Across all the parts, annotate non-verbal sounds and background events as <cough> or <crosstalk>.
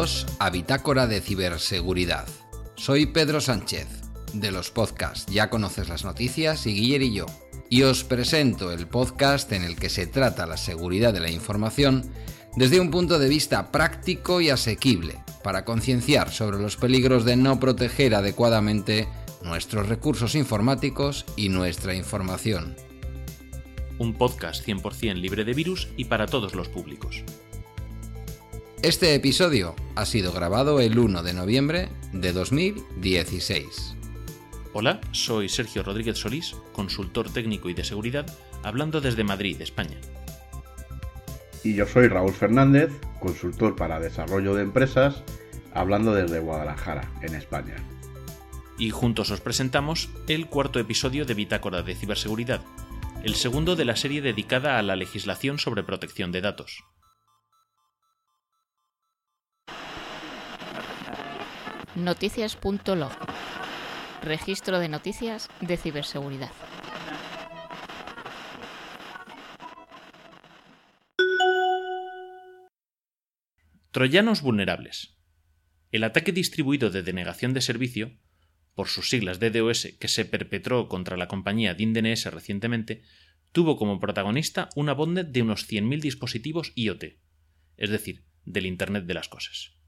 Bienvenidos a Bitácora de Ciberseguridad. Soy Pedro Sánchez, de los podcasts Ya conoces las noticias y Guiller y yo, y os presento el podcast en el que se trata la seguridad de la información desde un punto de vista práctico y asequible, para concienciar sobre los peligros de no proteger adecuadamente nuestros recursos informáticos y nuestra información. Un podcast 100% libre de virus y para todos los públicos. Este episodio ha sido grabado el 1 de noviembre de 2016. Hola, soy Sergio Rodríguez Solís, consultor técnico y de seguridad, hablando desde Madrid, España. Y yo soy Raúl Fernández, consultor para desarrollo de empresas, hablando desde Guadalajara, en España. Y juntos os presentamos el cuarto episodio de Bitácora de Ciberseguridad, el segundo de la serie dedicada a la legislación sobre protección de datos. Noticias.log Registro de noticias de ciberseguridad. Troyanos vulnerables. El ataque distribuido de denegación de servicio, por sus siglas DDoS, que se perpetró contra la compañía DynDNS recientemente, tuvo como protagonista una botnet de unos 100.000 dispositivos IoT, es decir, del Internet de las Cosas.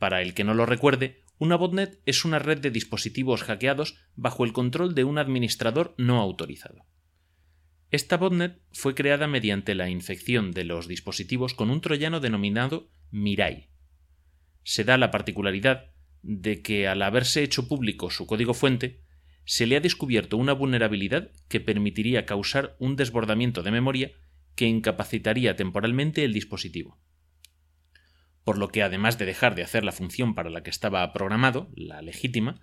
Para el que no lo recuerde, una botnet es una red de dispositivos hackeados bajo el control de un administrador no autorizado. Esta botnet fue creada mediante la infección de los dispositivos con un troyano denominado Mirai. Se da la particularidad de que al haberse hecho público su código fuente, se le ha descubierto una vulnerabilidad que permitiría causar un desbordamiento de memoria que incapacitaría temporalmente el dispositivo por lo que además de dejar de hacer la función para la que estaba programado, la legítima,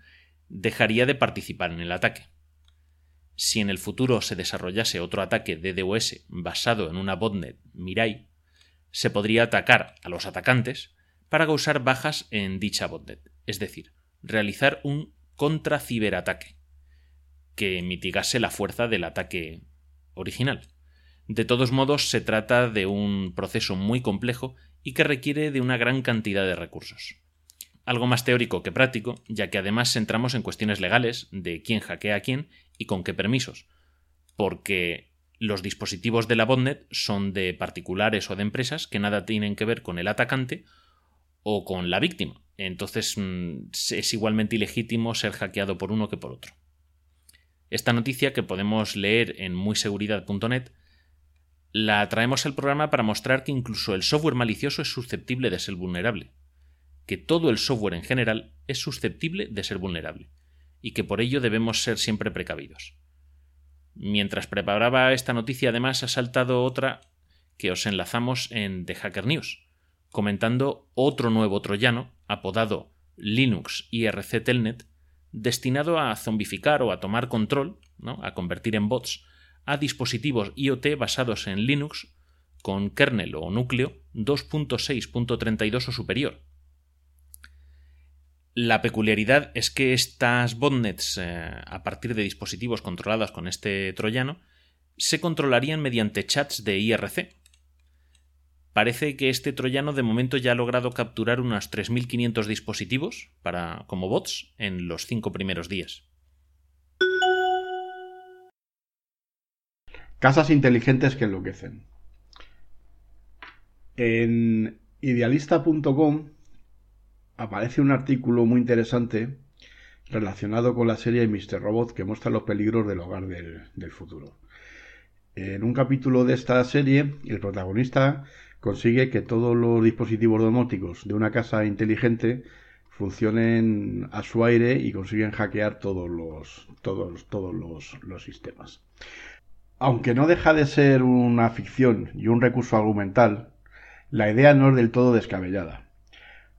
dejaría de participar en el ataque. Si en el futuro se desarrollase otro ataque de DOS basado en una botnet Mirai, se podría atacar a los atacantes para causar bajas en dicha botnet, es decir, realizar un contraciberataque que mitigase la fuerza del ataque original. De todos modos, se trata de un proceso muy complejo y que requiere de una gran cantidad de recursos. Algo más teórico que práctico, ya que además centramos en cuestiones legales de quién hackea a quién y con qué permisos, porque los dispositivos de la botnet son de particulares o de empresas que nada tienen que ver con el atacante o con la víctima. Entonces mm, es igualmente ilegítimo ser hackeado por uno que por otro. Esta noticia que podemos leer en muyseguridad.net la traemos al programa para mostrar que incluso el software malicioso es susceptible de ser vulnerable, que todo el software en general es susceptible de ser vulnerable, y que por ello debemos ser siempre precavidos. Mientras preparaba esta noticia además ha saltado otra que os enlazamos en The Hacker News, comentando otro nuevo troyano apodado Linux IRC Telnet, destinado a zombificar o a tomar control, ¿no? a convertir en bots a dispositivos IoT basados en Linux con kernel o núcleo 2.6.32 o superior. La peculiaridad es que estas botnets eh, a partir de dispositivos controlados con este troyano se controlarían mediante chats de IRC. Parece que este troyano de momento ya ha logrado capturar unos 3.500 dispositivos para, como bots en los cinco primeros días. Casas inteligentes que enloquecen. En idealista.com aparece un artículo muy interesante relacionado con la serie Mr. Robot que muestra los peligros del hogar del, del futuro. En un capítulo de esta serie, el protagonista consigue que todos los dispositivos domóticos de una casa inteligente funcionen a su aire y consiguen hackear todos los, todos, todos los, los sistemas. Aunque no deja de ser una ficción y un recurso argumental, la idea no es del todo descabellada.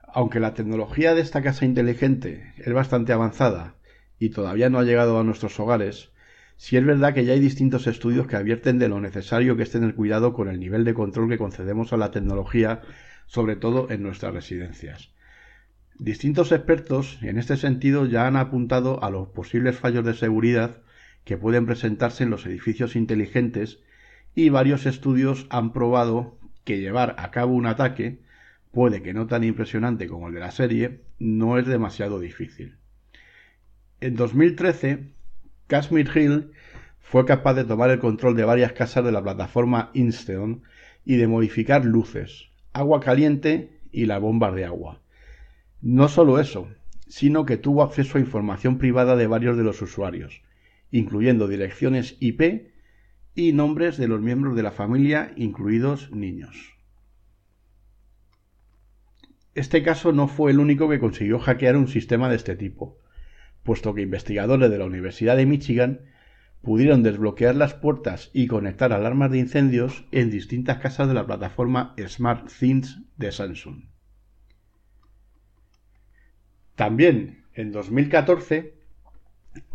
Aunque la tecnología de esta casa inteligente es bastante avanzada y todavía no ha llegado a nuestros hogares, sí es verdad que ya hay distintos estudios que advierten de lo necesario que es tener cuidado con el nivel de control que concedemos a la tecnología, sobre todo en nuestras residencias. Distintos expertos en este sentido ya han apuntado a los posibles fallos de seguridad que pueden presentarse en los edificios inteligentes y varios estudios han probado que llevar a cabo un ataque puede que no tan impresionante como el de la serie, no es demasiado difícil. En 2013, Kashmir Hill fue capaz de tomar el control de varias casas de la plataforma Insteon y de modificar luces, agua caliente y las bombas de agua. No solo eso, sino que tuvo acceso a información privada de varios de los usuarios, incluyendo direcciones IP y nombres de los miembros de la familia, incluidos niños. Este caso no fue el único que consiguió hackear un sistema de este tipo, puesto que investigadores de la Universidad de Michigan pudieron desbloquear las puertas y conectar alarmas de incendios en distintas casas de la plataforma SmartThings de Samsung. También, en 2014,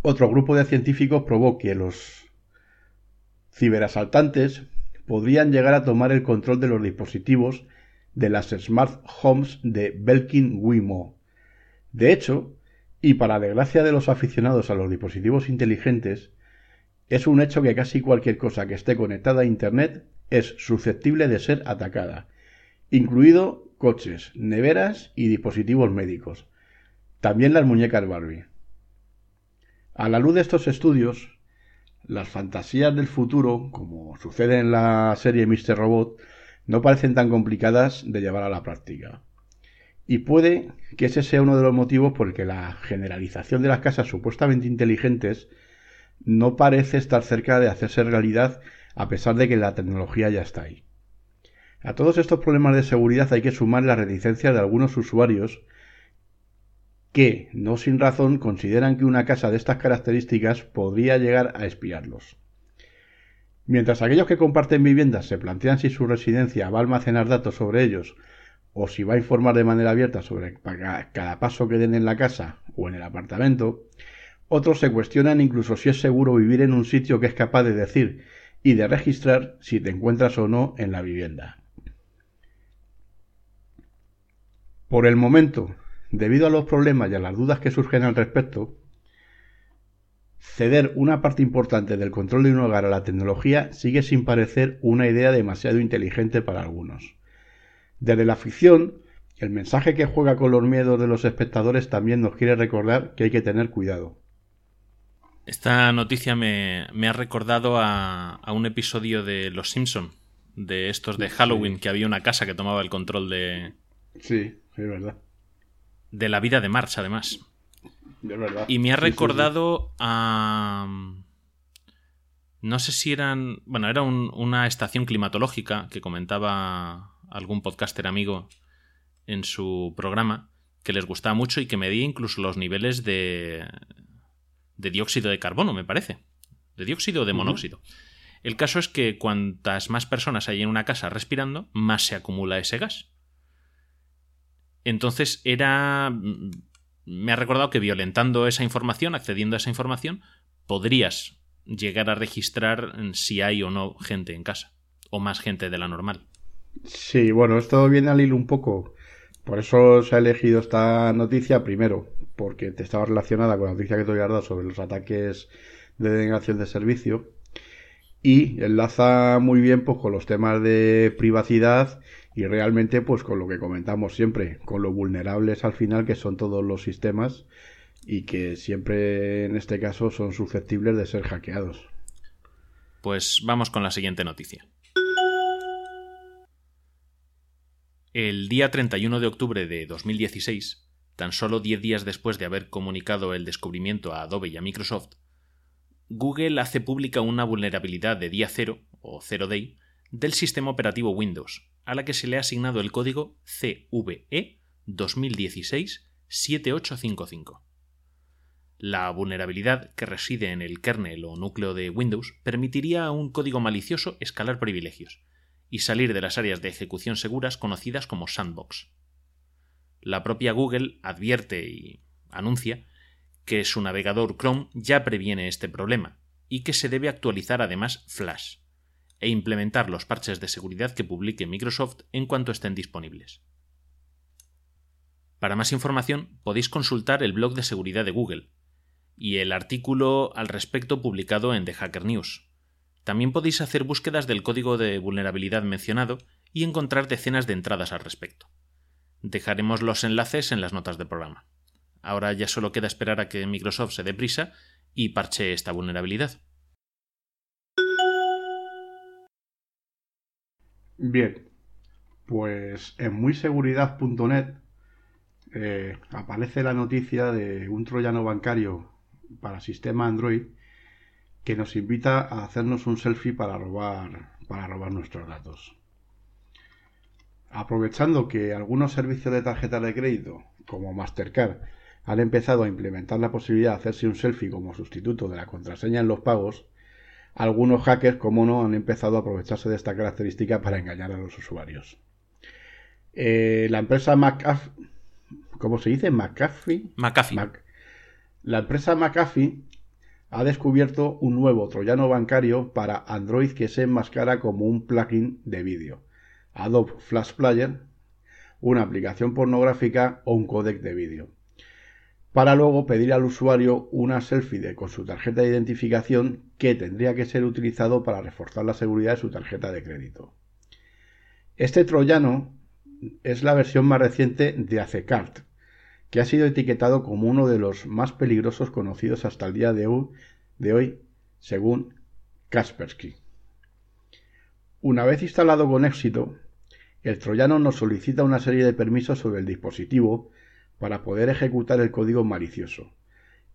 otro grupo de científicos probó que los ciberasaltantes podrían llegar a tomar el control de los dispositivos de las Smart Homes de Belkin Wimo. De hecho, y para desgracia de los aficionados a los dispositivos inteligentes, es un hecho que casi cualquier cosa que esté conectada a Internet es susceptible de ser atacada, incluido coches, neveras y dispositivos médicos. También las muñecas Barbie. A la luz de estos estudios, las fantasías del futuro, como sucede en la serie Mr. Robot, no parecen tan complicadas de llevar a la práctica. Y puede que ese sea uno de los motivos por el que la generalización de las casas supuestamente inteligentes no parece estar cerca de hacerse realidad a pesar de que la tecnología ya está ahí. A todos estos problemas de seguridad hay que sumar la reticencia de algunos usuarios que, no sin razón, consideran que una casa de estas características podría llegar a espiarlos. Mientras aquellos que comparten viviendas se plantean si su residencia va a almacenar datos sobre ellos o si va a informar de manera abierta sobre cada paso que den en la casa o en el apartamento, otros se cuestionan incluso si es seguro vivir en un sitio que es capaz de decir y de registrar si te encuentras o no en la vivienda. Por el momento, debido a los problemas y a las dudas que surgen al respecto, ceder una parte importante del control de un hogar a la tecnología sigue sin parecer una idea demasiado inteligente para algunos. Desde la ficción, el mensaje que juega con los miedos de los espectadores también nos quiere recordar que hay que tener cuidado. Esta noticia me, ha recordado a, un episodio de Los Simpson, de estos de Halloween, que había una casa que tomaba el control de. Sí, es verdad. De la vida de March, además. Es verdad. Y me ha recordado a. No sé si eran. Bueno, era una estación climatológica que comentaba algún podcaster amigo en su programa que les gustaba mucho y que medía incluso los niveles de, de dióxido de carbono, me parece. De dióxido o de monóxido. El caso es que cuantas más personas hay en una casa respirando, más se acumula ese gas. Entonces era... Mm, me ha recordado que violentando esa información, accediendo a esa información, podrías llegar a registrar si hay o no gente en casa. O más gente de la normal. Sí, bueno, esto viene al hilo un poco. Por eso se ha elegido esta noticia primero, porque te estaba relacionada con la noticia que te voy a dar sobre los ataques de denegación de servicio y enlaza muy bien pues con los temas de privacidad y realmente pues con lo que comentamos siempre, con lo vulnerables al final que son todos los sistemas y que siempre en este caso son susceptibles de ser hackeados. Pues vamos con la siguiente noticia. El día 31 de octubre de 2016, tan solo 10 días después de haber comunicado el descubrimiento a Adobe y a Microsoft, Google hace pública una vulnerabilidad de día cero, o zero day, del sistema operativo Windows, a la que se le ha asignado el código CVE 2016-7855. La vulnerabilidad que reside en el kernel o núcleo de Windows permitiría a un código malicioso escalar privilegios y salir de las áreas de ejecución seguras conocidas como sandbox. La propia Google advierte y anuncia que su navegador Chrome ya previene este problema y que se debe actualizar además Flash e implementar los parches de seguridad que publique Microsoft en cuanto estén disponibles. Para más información podéis consultar el blog de seguridad de Google y el artículo al respecto publicado en The Hacker News. También podéis hacer búsquedas del código de vulnerabilidad mencionado y encontrar decenas de entradas al respecto. Dejaremos los enlaces en las notas del programa. Ahora ya solo queda esperar a que Microsoft se dé prisa y parche esta vulnerabilidad. Bien, pues en muyseguridad.net eh, aparece la noticia de un troyano bancario para sistema Android que nos invita a hacernos un selfie para robar, para robar nuestros datos. Aprovechando que algunos servicios de tarjeta de crédito, como Mastercard, han empezado a implementar la posibilidad de hacerse un selfie como sustituto de la contraseña en los pagos, algunos hackers, como no, han empezado a aprovecharse de esta característica para engañar a los usuarios. Eh, la empresa McAfee, ¿cómo se dice? McAfee. McAfee. la empresa McAfee ha descubierto un nuevo troyano bancario para Android que se enmascara como un plugin de vídeo, Adobe Flash Player, una aplicación pornográfica o un codec de vídeo, para luego pedir al usuario una selfie con su tarjeta de identificación que tendría que ser utilizado para reforzar la seguridad de su tarjeta de crédito. Este troyano es la versión más reciente de Acecart, que ha sido etiquetado como uno de los más peligrosos conocidos hasta el día de hoy, según Kaspersky. Una vez instalado con éxito, el troyano nos solicita una serie de permisos sobre el dispositivo para poder ejecutar el código malicioso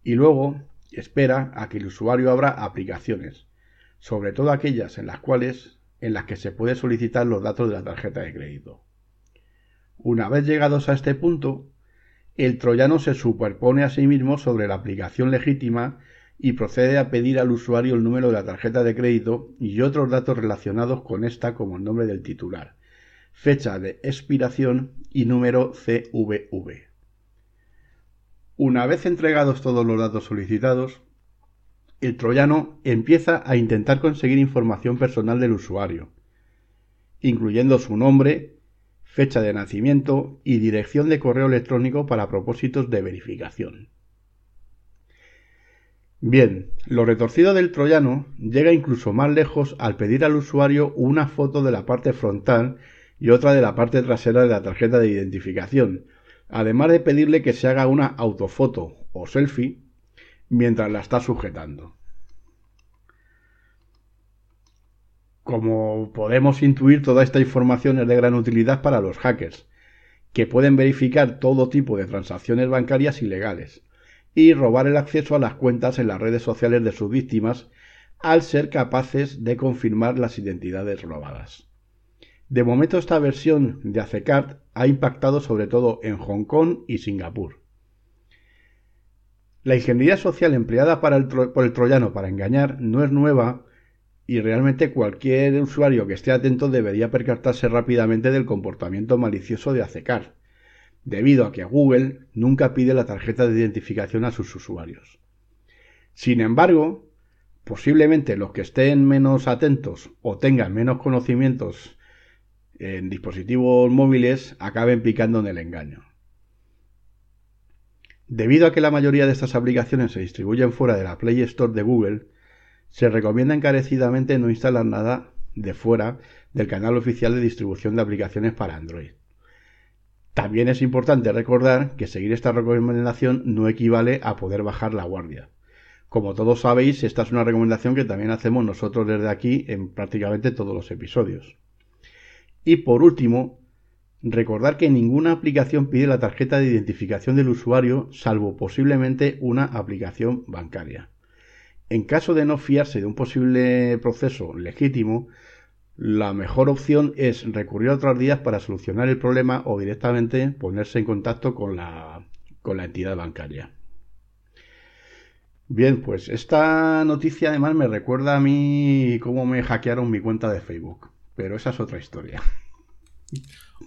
y luego espera a que el usuario abra aplicaciones, sobre todo aquellas en las cuales en las que se puede solicitar los datos de la tarjeta de crédito. Una vez llegados a este punto, el troyano se superpone a sí mismo sobre la aplicación legítima y procede a pedir al usuario el número de la tarjeta de crédito y otros datos relacionados con esta como el nombre del titular, fecha de expiración y número CVV. Una vez entregados todos los datos solicitados, el troyano empieza a intentar conseguir información personal del usuario, incluyendo su nombre, fecha de nacimiento y dirección de correo electrónico para propósitos de verificación. Bien, lo retorcido del troyano llega incluso más lejos al pedir al usuario una foto de la parte frontal y otra de la parte trasera de la tarjeta de identificación, además de pedirle que se haga una autofoto o selfie mientras la está sujetando. Como podemos intuir, toda esta información es de gran utilidad para los hackers, que pueden verificar todo tipo de transacciones bancarias ilegales y robar el acceso a las cuentas en las redes sociales de sus víctimas al ser capaces de confirmar las identidades robadas. De momento esta versión de Acecart ha impactado sobre todo en Hong Kong y Singapur. La ingeniería social empleada por el troyano para engañar no es nueva y realmente cualquier usuario que esté atento debería percatarse rápidamente del comportamiento malicioso de Acecar, debido a que Google nunca pide la tarjeta de identificación a sus usuarios. Sin embargo, posiblemente los que estén menos atentos o tengan menos conocimientos en dispositivos móviles acaben picando en el engaño. Debido a que la mayoría de estas aplicaciones se distribuyen fuera de la Play Store de Google, se recomienda encarecidamente no instalar nada de fuera del canal oficial de distribución de aplicaciones para Android. También es importante recordar que seguir esta recomendación no equivale a poder bajar la guardia. Como todos sabéis, esta es una recomendación que también hacemos nosotros desde aquí en prácticamente todos los episodios. Y por último, recordar que ninguna aplicación pide la tarjeta de identificación del usuario salvo posiblemente una aplicación bancaria. En caso de no fiarse de un posible proceso legítimo, la mejor opción es recurrir a otros días para solucionar el problema o directamente ponerse en contacto con la, con la entidad bancaria. Bien, pues esta noticia además me recuerda a mí cómo me hackearon mi cuenta de Facebook, pero esa es otra historia.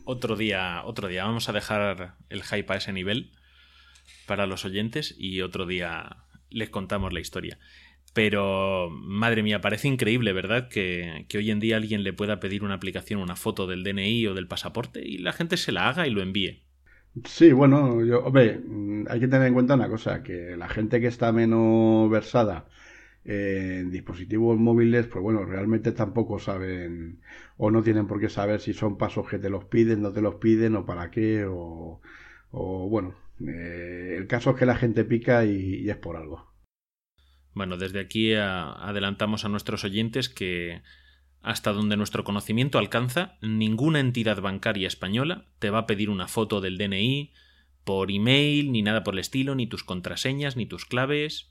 Otro día, otro día vamos a dejar el hype a ese nivel para los oyentes y otro día les contamos la historia. Pero, madre mía, parece increíble, ¿verdad? Que, hoy en día alguien le pueda pedir una aplicación, una foto del DNI o del pasaporte y la gente se la haga y lo envíe. Sí, bueno, yo, hombre, hay que tener en cuenta una cosa, que la gente que está menos versada en dispositivos móviles, pues bueno, realmente tampoco saben o no tienen por qué saber si son pasos que te los piden, no te los piden o para qué o, bueno, eh, el caso es que la gente pica y, es por algo. Bueno, desde aquí adelantamos a nuestros oyentes que hasta donde nuestro conocimiento alcanza, ninguna entidad bancaria española te va a pedir una foto del DNI por email, ni nada por el estilo, ni tus contraseñas, ni tus claves.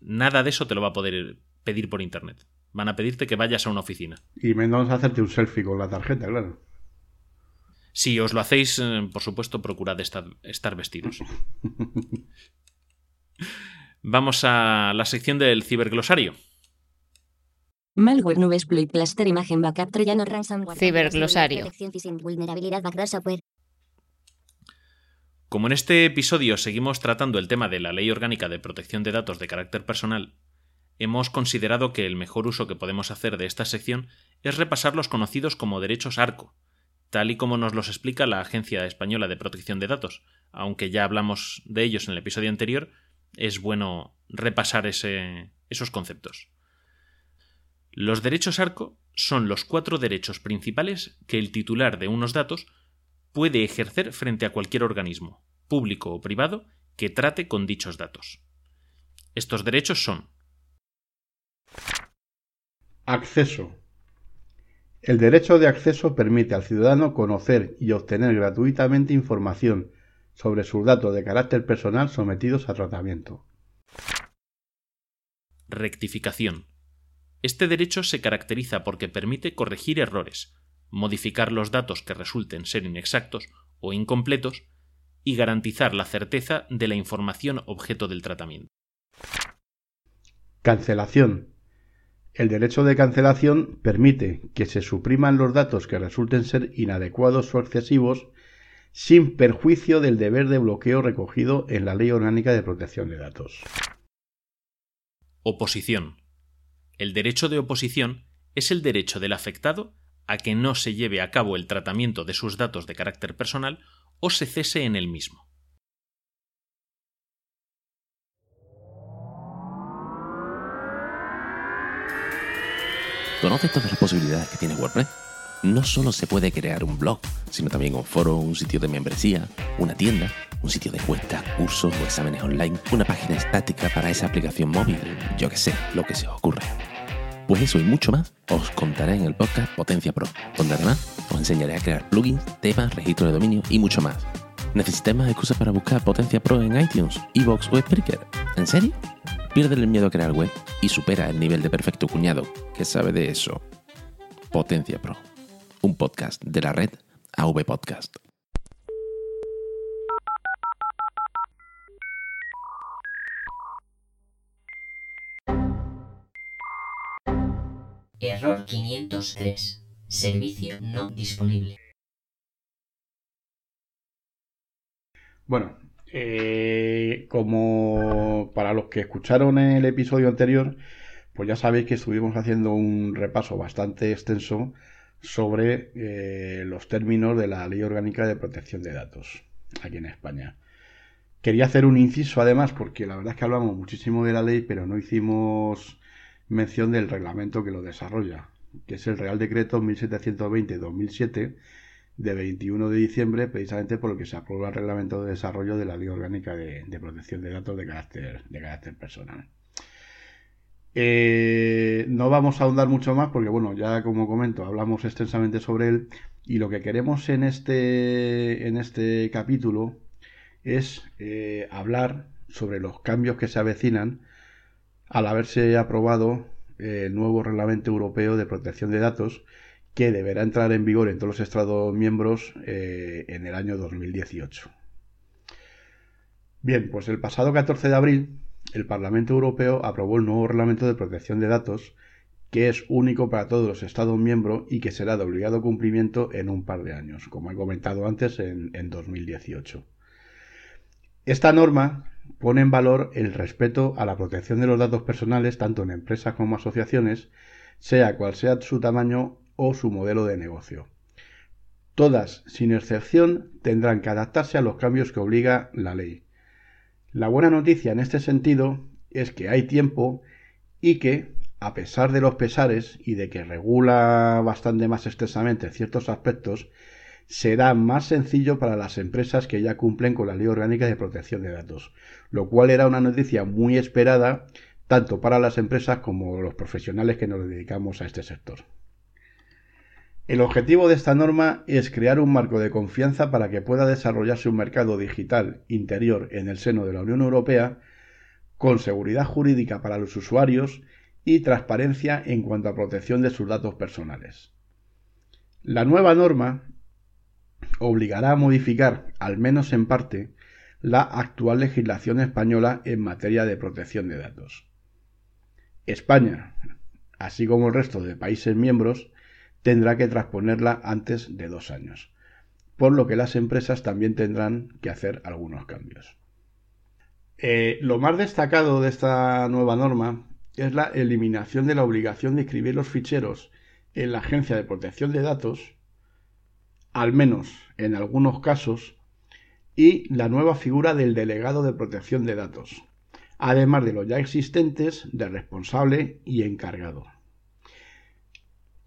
Nada de eso te lo va a poder pedir por internet. Van a pedirte que vayas a una oficina. Y menos hacerte un selfie con la tarjeta, claro. Si os lo hacéis, eh, por supuesto, procurad estar, estar vestidos. <laughs> Vamos a la sección del ciberglosario. Malware no exploit cluster imagen backup troyano ransomware. Ciberglosario. Como en este episodio seguimos tratando el tema de la Ley Orgánica de Protección de Datos de carácter personal, hemos considerado que el mejor uso que podemos hacer de esta sección es repasar los conocidos como derechos ARCO, tal y como nos los explica la Agencia Española de Protección de Datos. Aunque ya hablamos de ellos en el episodio anterior, es bueno repasar esos conceptos. Los derechos ARCO son los cuatro derechos principales que el titular de unos datos puede ejercer frente a cualquier organismo, público o privado, que trate con dichos datos. Estos derechos son Acceso. El derecho de acceso permite al ciudadano conocer y obtener gratuitamente información sobre sus datos de carácter personal sometidos a tratamiento. Rectificación. Este derecho se caracteriza porque permite corregir errores, modificar los datos que resulten ser inexactos o incompletos y garantizar la certeza de la información objeto del tratamiento. Cancelación. El derecho de cancelación permite que se supriman los datos que resulten ser inadecuados o excesivos sin perjuicio del deber de bloqueo recogido en la Ley Orgánica de Protección de Datos. Oposición. El derecho de oposición es el derecho del afectado a que no se lleve a cabo el tratamiento de sus datos de carácter personal o se cese en el mismo. ¿Conoces todas las posibilidades que tiene WordPress? No solo se puede crear un blog, sino también un foro, un sitio de membresía, una tienda, un sitio de encuestas, cursos o exámenes online, una página estática para esa aplicación móvil, yo que sé, lo que se os ocurra. Pues eso y mucho más os contaré en el podcast Potencia Pro, donde además os enseñaré a crear plugins, temas, registro de dominio y mucho más. ¿Necesitáis más excusas para buscar Potencia Pro en iTunes, Evox o Spreaker? ¿En serio? Pierde el miedo a crear web y supera el nivel de perfecto cuñado que sabe de eso. Potencia Pro, un podcast de la red AV Podcast. Error 503. Servicio no disponible. Bueno, eh, como para los que escucharon el episodio anterior, pues ya sabéis que estuvimos haciendo un repaso bastante extenso sobre eh, los términos de la Ley Orgánica de Protección de Datos aquí en España. Quería hacer un inciso además porque la verdad es que hablamos muchísimo de la ley, pero no hicimos mención del reglamento que lo desarrolla, que es el Real Decreto 1720-2007 de 21 de diciembre, precisamente por lo que se aprueba el reglamento de desarrollo de la Ley Orgánica de, Protección de Datos de carácter, de carácter personal. Eh, no vamos a ahondar mucho más porque, bueno, ya como comento, hablamos extensamente sobre él y lo que queremos en este, en este capítulo es eh, hablar sobre los cambios que se avecinan al haberse aprobado el nuevo Reglamento Europeo de Protección de Datos, que deberá entrar en vigor en todos los Estados miembros eh, en el año 2018. Bien, pues el pasado 14 de abril, el Parlamento Europeo aprobó el nuevo Reglamento de Protección de Datos, que es único para todos los Estados miembros y que será de obligado cumplimiento en un par de años, como he comentado antes, en 2018. Esta norma pone en valor el respeto a la protección de los datos personales tanto en empresas como asociaciones, sea cual sea su tamaño o su modelo de negocio. Todas, sin excepción, tendrán que adaptarse a los cambios que obliga la ley. La buena noticia en este sentido es que hay tiempo y que, a pesar de los pesares y de que regula bastante más extensamente ciertos aspectos, será más sencillo para las empresas que ya cumplen con la Ley Orgánica de Protección de Datos, lo cual era una noticia muy esperada tanto para las empresas como los profesionales que nos dedicamos a este sector. El objetivo de esta norma es crear un marco de confianza para que pueda desarrollarse un mercado digital interior en el seno de la Unión Europea con seguridad jurídica para los usuarios y transparencia en cuanto a protección de sus datos personales. La nueva norma obligará a modificar, al menos en parte, la actual legislación española en materia de protección de datos. España, así como el resto de países miembros, tendrá que transponerla antes de dos años, por lo que las empresas también tendrán que hacer algunos cambios. Eh, lo más destacado de esta nueva norma es la eliminación de la obligación de escribir los ficheros en la Agencia de Protección de Datos, al menos en algunos casos, y la nueva figura del delegado de protección de datos, además de los ya existentes de responsable y encargado.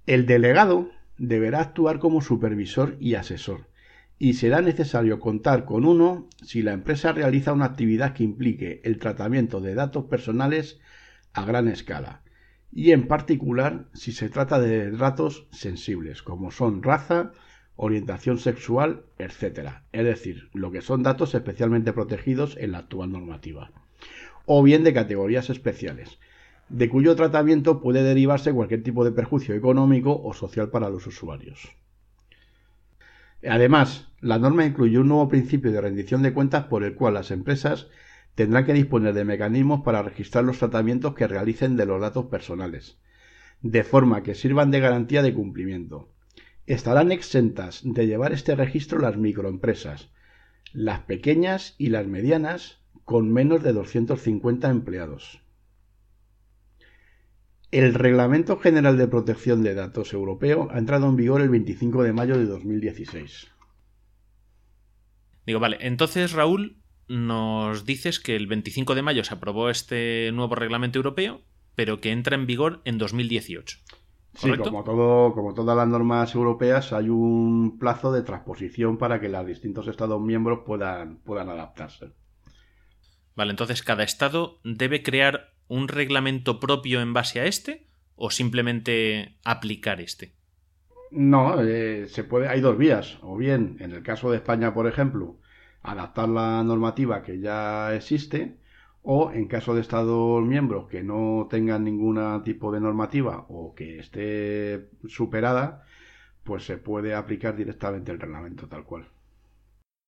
El delegado deberá actuar como supervisor y asesor, y será necesario contar con uno si la empresa realiza una actividad que implique el tratamiento de datos personales a gran escala, y en particular si se trata de datos sensibles, como son raza, orientación sexual, etc. Es decir, lo que son datos especialmente protegidos en la actual normativa o bien de categorías especiales, de cuyo tratamiento puede derivarse cualquier tipo de perjuicio económico o social para los usuarios. Además, la norma incluye un nuevo principio de rendición de cuentas por el cual las empresas tendrán que disponer de mecanismos para registrar los tratamientos que realicen de los datos personales, de forma que sirvan de garantía de cumplimiento. Estarán exentas de llevar este registro las microempresas, las pequeñas y las medianas con menos de 250 empleados. El Reglamento General de Protección de Datos Europeo ha entrado en vigor el 25 de mayo de 2016. Digo, vale, entonces Raúl, nos dices que el 25 de mayo se aprobó este nuevo reglamento europeo, pero que entra en vigor en 2018. Sí, como, todo, como todas las normas europeas, hay un plazo de transposición para que los distintos Estados miembros puedan, puedan adaptarse. Vale, entonces cada estado debe crear un reglamento propio en base a este o simplemente aplicar este. No, eh, se puede, hay dos vías. O bien, en el caso de España, por ejemplo, adaptar la normativa que ya existe, o en caso de Estados miembros que no tengan ningún tipo de normativa o que esté superada, pues se puede aplicar directamente el reglamento tal cual.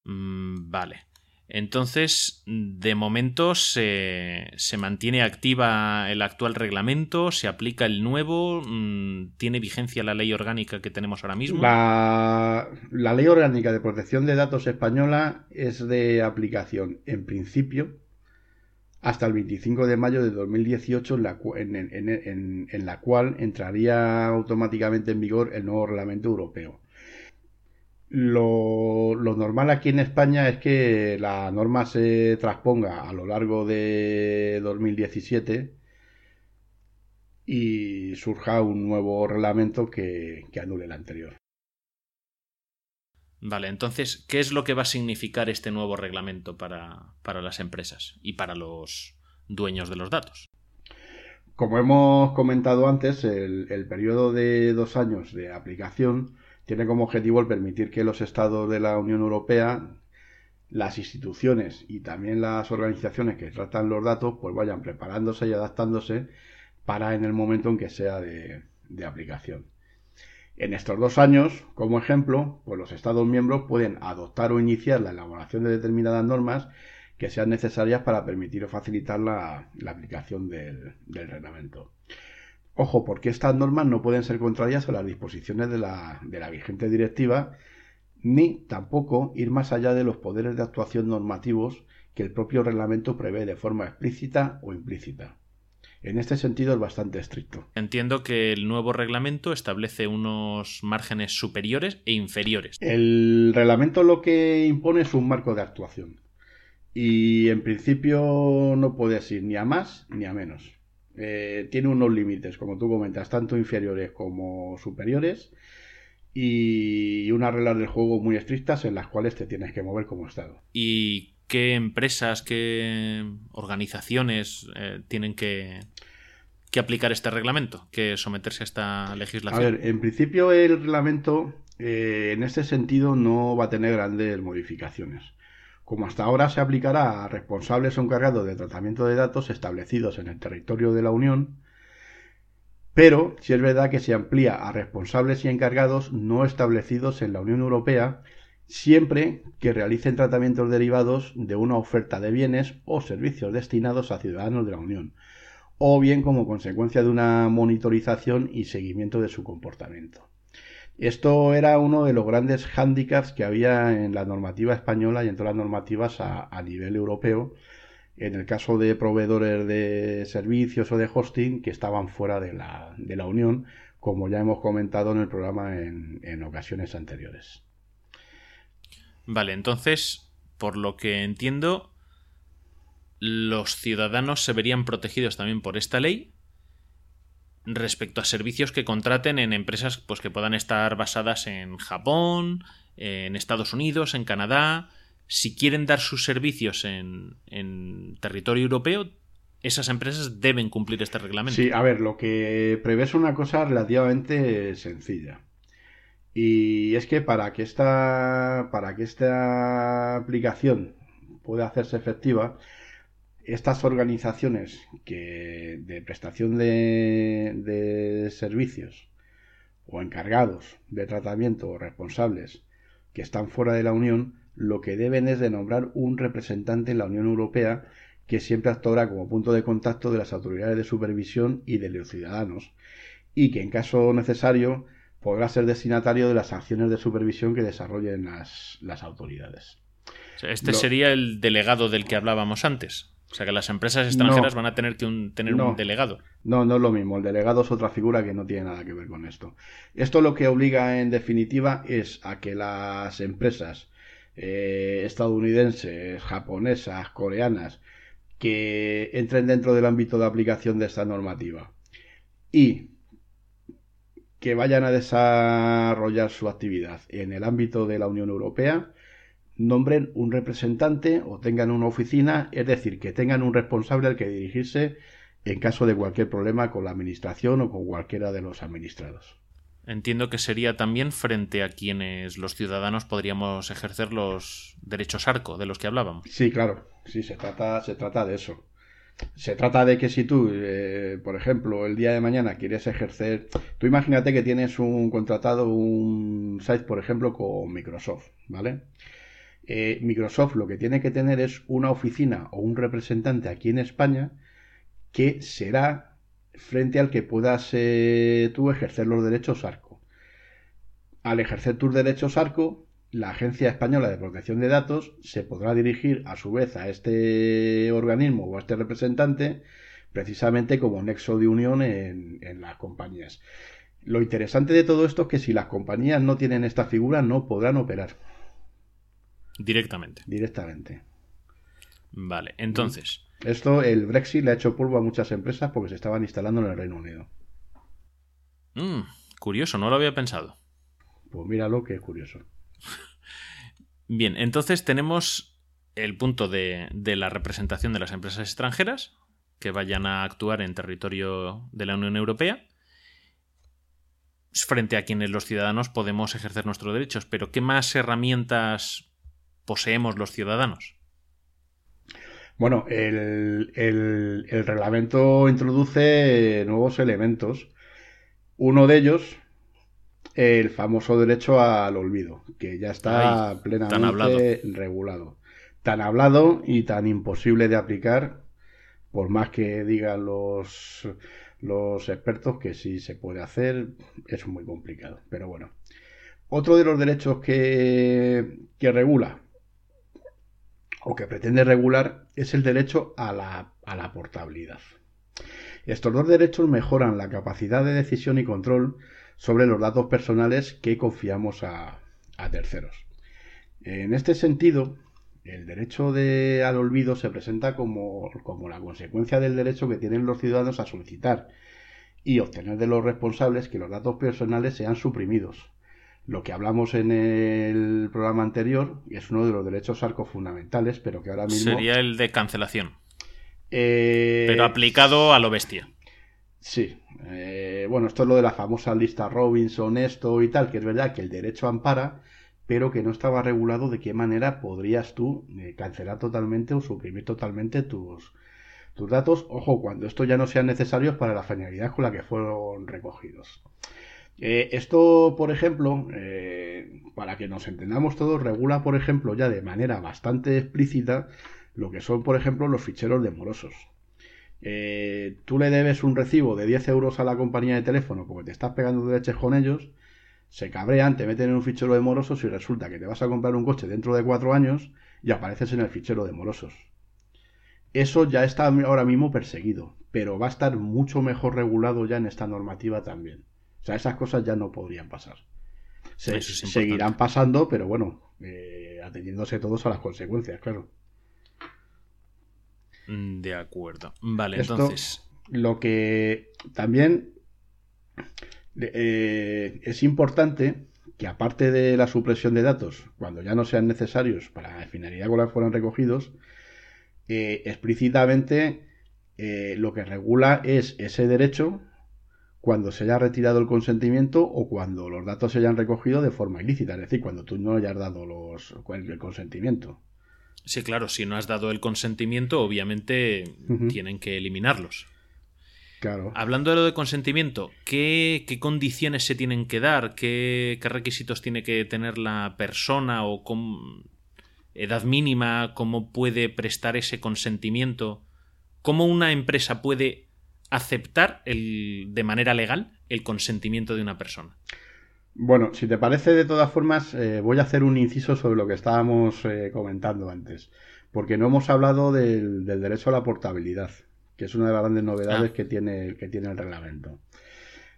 Mm, vale. Entonces, de momento se, mantiene activa el actual reglamento, se aplica el nuevo, mm, tiene vigencia la ley orgánica que tenemos ahora mismo. La, ley orgánica de protección de datos española es de aplicación, en principio, hasta el 25 de mayo de 2018, en la, en la cual entraría automáticamente en vigor el nuevo reglamento europeo. Lo, normal aquí en España es que la norma se transponga a lo largo de 2017 y surja un nuevo reglamento que, anule el anterior. Vale, entonces, ¿qué es lo que va a significar este nuevo reglamento para, las empresas y para los dueños de los datos? Como hemos comentado antes, el periodo de dos años de aplicación tiene como objetivo el permitir que los estados de la Unión Europea, las instituciones y también las organizaciones que tratan los datos, pues vayan preparándose y adaptándose para en el momento en que sea de, aplicación. En estos dos años, como ejemplo, pues los Estados miembros pueden adoptar o iniciar la elaboración de determinadas normas que sean necesarias para permitir o facilitar la, aplicación del reglamento. Ojo, porque estas normas no pueden ser contrarias a las disposiciones de la, vigente directiva, ni tampoco ir más allá de los poderes de actuación normativos que el propio reglamento prevé de forma explícita o implícita. En este sentido es bastante estricto. Entiendo que el nuevo reglamento establece unos márgenes superiores e inferiores. El reglamento lo que impone es un marco de actuación. Y en principio no puede ir ni a más ni a menos. eh, tiene unos límites, como tú comentas, tanto inferiores como superiores, y unas reglas del juego muy estrictas en las cuales te tienes que mover como Estado. ¿Y qué empresas, qué organizaciones eh, tienen que, que aplicar este reglamento, que someterse a esta legislación? A ver, en principio el reglamento eh, en este sentido no va a tener grandes modificaciones. Como hasta ahora se aplicará a responsables o encargados de tratamiento de datos establecidos en el territorio de la Unión, pero si es verdad que se amplía a responsables y encargados no establecidos en la Unión Europea siempre que realicen tratamientos derivados de una oferta de bienes o servicios destinados a ciudadanos de la Unión, o bien como consecuencia de una monitorización y seguimiento de su comportamiento. Esto era uno de los grandes hándicaps que había en la normativa española y en todas las normativas a, nivel europeo, en el caso de proveedores de servicios o de hosting que estaban fuera de la, Unión, como ya hemos comentado en el programa en ocasiones anteriores. Vale, entonces, por lo que entiendo, los ciudadanos se verían protegidos también por esta ley respecto a servicios que contraten en empresas pues, que puedan estar basadas en Japón, en Estados Unidos, en Canadá. Si quieren dar sus servicios en, en territorio europeo, esas empresas deben cumplir este reglamento. Sí, a ver, lo que prevé es una cosa relativamente sencilla. Y es que para que esta, para que esta aplicación pueda hacerse efectiva, estas organizaciones que de prestación de, servicios o encargados de tratamiento o responsables que están fuera de la Unión, lo que deben es de nombrar un representante en la Unión Europea que siempre actuará como punto de contacto de las autoridades de supervisión y de los ciudadanos, y que en caso necesario podrá ser destinatario de las acciones de supervisión que desarrollen las, autoridades. este sería el delegado del que hablábamos antes. O sea que las empresas extranjeras van a tener que tener un delegado. No, no es lo mismo. El delegado es otra figura que no tiene nada que ver con esto. Esto lo que obliga en definitiva es a que las empresas eh, estadounidenses, japonesas, coreanas, que entren dentro del ámbito de aplicación de esta normativa y que vayan a desarrollar su actividad en el ámbito de la Unión Europea, nombren un representante o tengan una oficina, es decir, que tengan un responsable al que dirigirse en caso de cualquier problema con la administración o con cualquiera de los administrados. Entiendo que sería también frente a quienes los ciudadanos podríamos ejercer los derechos arco de los que hablábamos. Sí, claro, sí, se trata, se trata de eso. Se trata de que si tú, eh, por ejemplo, el día de mañana quieres ejercer, tú imagínate que tienes un contratado, un site, por ejemplo, con Microsoft, ¿vale? Eh, Microsoft lo que tiene que tener es una oficina o un representante aquí en España que será frente al que puedas eh, tú ejercer los derechos ARCO. Al ejercer tus derechos ARCO, la Agencia Española de Protección de Datos se podrá dirigir a su vez a este organismo o a este representante precisamente como nexo de unión en, en las compañías. Lo interesante de todo esto es que si las compañías no tienen esta figura no podrán operar. Directamente. Directamente. Vale, entonces. Esto, el Brexit le ha hecho polvo a muchas empresas porque se estaban instalando en el Reino Unido. Mm, curioso, no lo había pensado. Pues míralo que es curioso. <laughs> Bien, entonces tenemos el punto de, la representación de las empresas extranjeras que vayan a actuar en territorio de la Unión Europea frente a quienes los ciudadanos podemos ejercer nuestros derechos. Pero ¿qué más herramientas poseemos los ciudadanos? Bueno, el, reglamento introduce nuevos elementos. Uno de ellos, el famoso derecho al olvido, que ya está plenamente regulado. Tan hablado y tan imposible de aplicar, por más que digan los, los expertos que sí se puede hacer, es muy complicado. Pero bueno. Otro de los derechos que, que regula o que pretende regular es el derecho a la, portabilidad. Estos dos derechos mejoran la capacidad de decisión y control sobre los datos personales que confiamos a, terceros. En este sentido, El derecho de, al olvido se presenta como, como la consecuencia del derecho que tienen los ciudadanos a solicitar y obtener de los responsables que los datos personales sean suprimidos. Lo que hablamos en el programa anterior es uno de los derechos arcos fundamentales, pero que ahora mismo... Sería el de cancelación. Eh, Pero aplicado a lo bestia. Sí. Eh, bueno, esto es lo de la famosa lista Robinson, esto y tal, que es verdad que el derecho ampara, pero que no estaba regulado de qué manera podrías tú eh, cancelar totalmente o suprimir totalmente tus, tus datos. Ojo, cuando estos ya no sean necesarios para la finalidad con la que fueron recogidos. Eh, esto, por ejemplo, para que nos entendamos todos, regula, por ejemplo, ya de manera bastante explícita lo que son, por ejemplo, los ficheros de morosos. Eh, tú le debes un recibo de 10 euros a la compañía de teléfono porque te estás pegando de leches con ellos, se cabrean, te meten en un fichero de morosos y resulta que te vas a comprar un coche dentro de cuatro años y apareces en el fichero de morosos. Eso ya está ahora mismo perseguido, pero va a estar mucho mejor regulado ya en esta normativa también. O sea, esas cosas ya no podrían pasar. Se, es seguirán pasando, pero bueno, eh, atendiéndose todos a las consecuencias, claro. Mm, De acuerdo. Vale, Esto- entonces. Lo que también eh, es importante que aparte de la supresión de datos, cuando ya no sean necesarios para la finalidad con la que fueron recogidos, eh, explícitamente eh, lo que regula es ese derecho cuando se haya retirado el consentimiento o cuando los datos se hayan recogido de forma ilícita, es decir, cuando tú no hayas dado los, el consentimiento. Sí, claro, si no has dado el consentimiento, obviamente tienen que eliminarlos. Claro. Hablando de lo de consentimiento, ¿qué, qué condiciones se tienen que dar? ¿Qué, qué requisitos tiene que tener la persona o cómo- edad mínima? ¿Cómo puede prestar ese consentimiento? ¿Cómo una empresa puede aceptar el, de manera legal el consentimiento de una persona? Bueno, si te parece, de todas formas, eh, voy a hacer un inciso sobre lo que estábamos eh, comentando antes, porque no hemos hablado del, del derecho a la portabilidad, que es una de las grandes novedades Ah. que, tiene, que tiene el reglamento.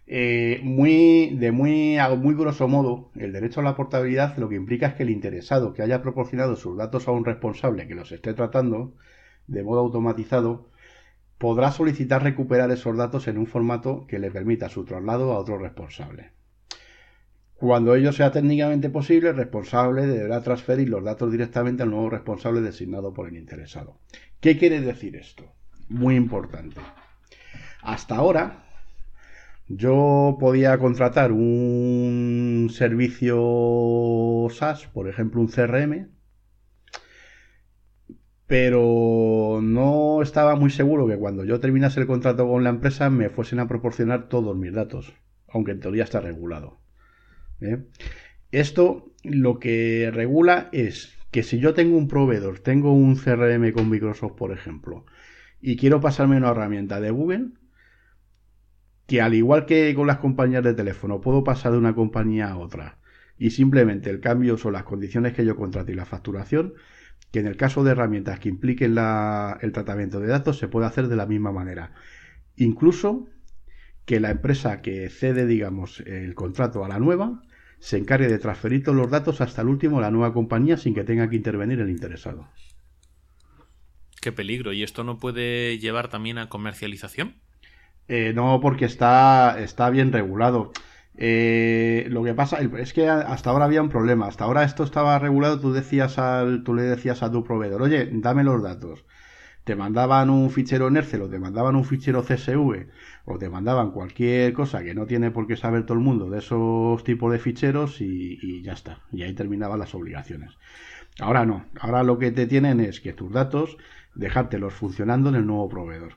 Eh, muy, de muy, a muy grosso modo, el derecho a la portabilidad lo que implica es que el interesado que haya proporcionado sus datos a un responsable que los esté tratando de modo automatizado podrá solicitar recuperar esos datos en un formato que le permita su traslado a otro responsable. Cuando ello sea técnicamente posible, el responsable deberá transferir los datos directamente al nuevo responsable designado por el interesado. ¿Qué quiere decir esto? Muy importante. Hasta ahora, yo podía contratar un servicio SaaS, por ejemplo un CRM, pero no estaba muy seguro que cuando yo terminase el contrato con la empresa me fuesen a proporcionar todos mis datos, aunque en teoría está regulado. ¿Eh? Esto lo que regula es que si yo tengo un proveedor, tengo un CRM con Microsoft, por ejemplo, y quiero pasarme una herramienta de Google, que al igual que con las compañías de teléfono, puedo pasar de una compañía a otra, y simplemente el cambio son las condiciones que yo contrato y la facturación, que en el caso de herramientas que impliquen el tratamiento de datos se puede hacer de la misma manera. Incluso que la empresa que cede, digamos, el contrato a la nueva se encargue de transferir todos los datos hasta el último a la nueva compañía sin que tenga que intervenir el interesado. Qué peligro. ¿Y esto no puede llevar también a comercialización? Eh, no, porque está, está bien regulado. Eh, lo que pasa es que hasta ahora había un problema. Hasta ahora esto estaba regulado. Tú decías al, tú le decías a tu proveedor, oye, dame los datos. Te mandaban un fichero en Excel o te mandaban un fichero CSV o te mandaban cualquier cosa que no tiene por qué saber todo el mundo de esos tipos de ficheros y, ya está. Y ahí terminaban las obligaciones. Ahora no. Ahora lo que te tienen es que tus datos dejártelos funcionando en el nuevo proveedor.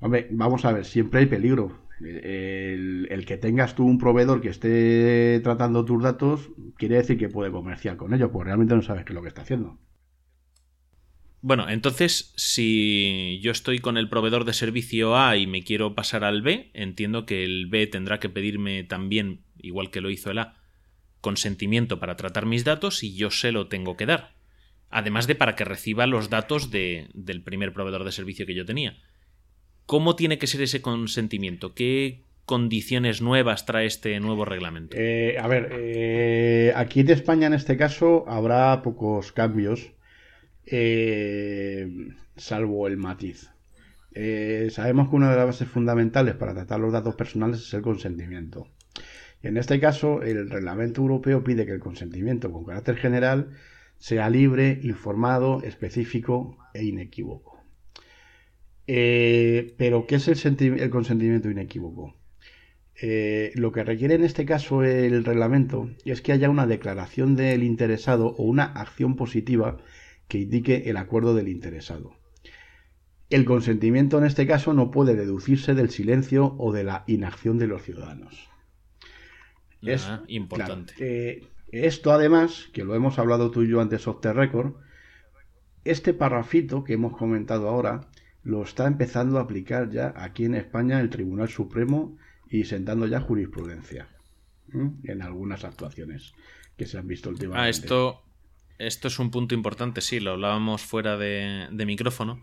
Hombre, vamos a ver, siempre hay peligro. El, el que tengas tú un proveedor que esté tratando tus datos quiere decir que puede comerciar con ellos, porque realmente no sabes qué es lo que está haciendo. Bueno, entonces, si yo estoy con el proveedor de servicio A y me quiero pasar al B, entiendo que el B tendrá que pedirme también, igual que lo hizo el A, consentimiento para tratar mis datos y yo se lo tengo que dar. Además de para que reciba los datos de- del primer proveedor de servicio que yo tenía. ¿Cómo tiene que ser ese consentimiento? ¿Qué condiciones nuevas trae este nuevo reglamento? Eh, a ver, eh, aquí en España en este caso habrá pocos cambios. Eh, salvo el matiz. Eh, sabemos que una de las bases fundamentales para tratar los datos personales es el consentimiento. En este caso, el reglamento europeo pide que el consentimiento con carácter general sea libre, informado, específico e inequívoco. Eh, pero, ¿qué es el, el consentimiento inequívoco? Eh, lo que requiere en este caso el reglamento es que haya una declaración del interesado o una acción positiva que indique el acuerdo del interesado. El consentimiento en este caso no puede deducirse del silencio o de la inacción de los ciudadanos. es ah, importante. esto además, que lo hemos hablado tú y yo antes off the record, este parrafito que hemos comentado ahora lo está empezando a aplicar ya aquí en España el Tribunal Supremo y sentando ya jurisprudencia en algunas actuaciones que se han visto últimamente. Ah, esto, esto es un punto importante, sí, lo hablábamos fuera de, micrófono,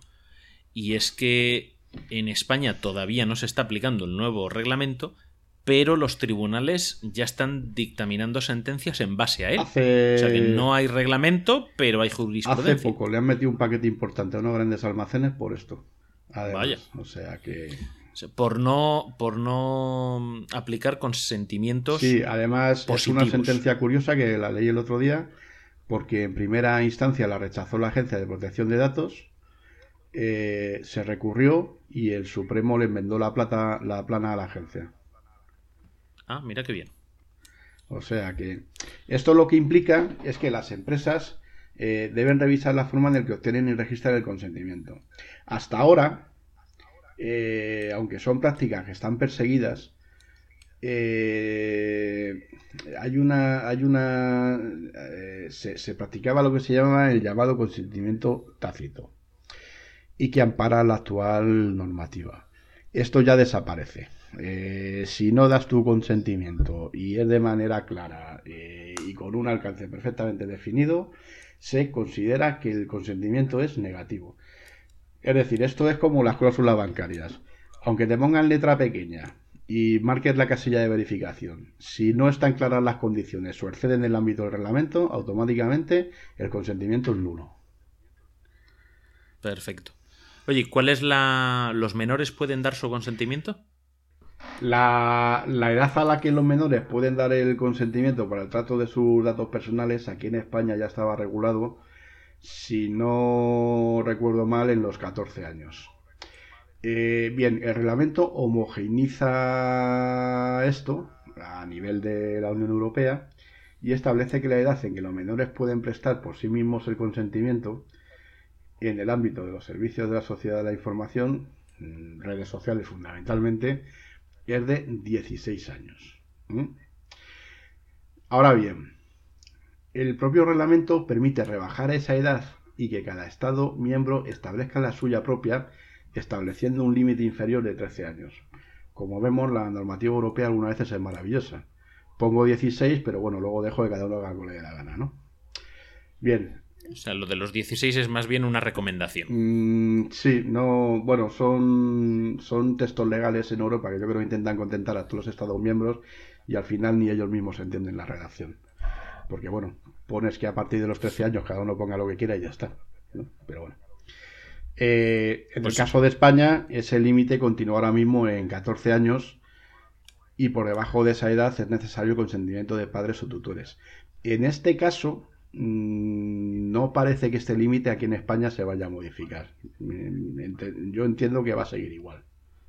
y es que en España todavía no se está aplicando el nuevo reglamento, pero los tribunales ya están dictaminando sentencias en base a él. O sea que no hay reglamento, pero hay jurisprudencia. Hace poco le han metido un paquete importante a unos grandes almacenes por esto. Vaya. O sea que por no, por no aplicar consentimientos. Sí, además es una sentencia curiosa que la leí el otro día, porque en primera instancia la rechazó la Agencia de Protección de Datos, eh, se recurrió y el Supremo le enmendó la, plata, la plana a la agencia. Ah, mira qué bien. O sea que esto lo que implica es que las empresas eh, deben revisar la forma en la que obtienen y registran el consentimiento. Hasta ahora, eh, aunque son prácticas que están perseguidas, eh, hay una, hay una, eh, se, practicaba lo que se llama el llamado consentimiento tácito y que ampara la actual normativa. Esto ya desaparece. si no das tu consentimiento y es de manera clara y con un alcance perfectamente definido, se considera que el consentimiento es negativo. Es decir, esto es como las cláusulas bancarias. Aunque te pongan letra pequeña y marques la casilla de verificación, si no están claras las condiciones o exceden el ámbito del reglamento, automáticamente el consentimiento es nulo. Perfecto. Oye, ¿cuál es la. ¿Los menores pueden dar su consentimiento? La, la, edad a la que los menores pueden dar el consentimiento para el trato de sus datos personales aquí en España ya estaba regulado si no recuerdo mal, en los 14 años. Eh, bien, el reglamento homogeneiza esto a nivel de la Unión Europea y establece que la edad en que los menores pueden prestar por sí mismos el consentimiento en el ámbito de los servicios de la sociedad de la información, mm, redes sociales fundamentalmente, es de 16 años. Ahora bien, el propio reglamento permite rebajar esa edad y que cada Estado miembro establezca la suya propia, estableciendo un límite inferior de 13 años. Como vemos, la normativa europea algunas veces es maravillosa. Pongo 16, pero bueno, luego dejo que cada uno haga lo que le dé la gana, ¿no? Bien. O sea, lo de los 16 es más bien una recomendación. Mm, sí, no, bueno, son, son textos legales en Europa que yo creo que intentan contentar a todos los Estados miembros y al final ni ellos mismos entienden la redacción porque bueno, pones que a partir de los 13 años cada uno ponga lo que quiera y ya está. Pero bueno. Eh, en el pues caso de España, ese límite continúa ahora mismo en 14 años y por debajo de esa edad es necesario el consentimiento de padres o tutores. En este caso, mm, no parece que este límite aquí en España se vaya a modificar. Mm, yo entiendo que va a seguir igual.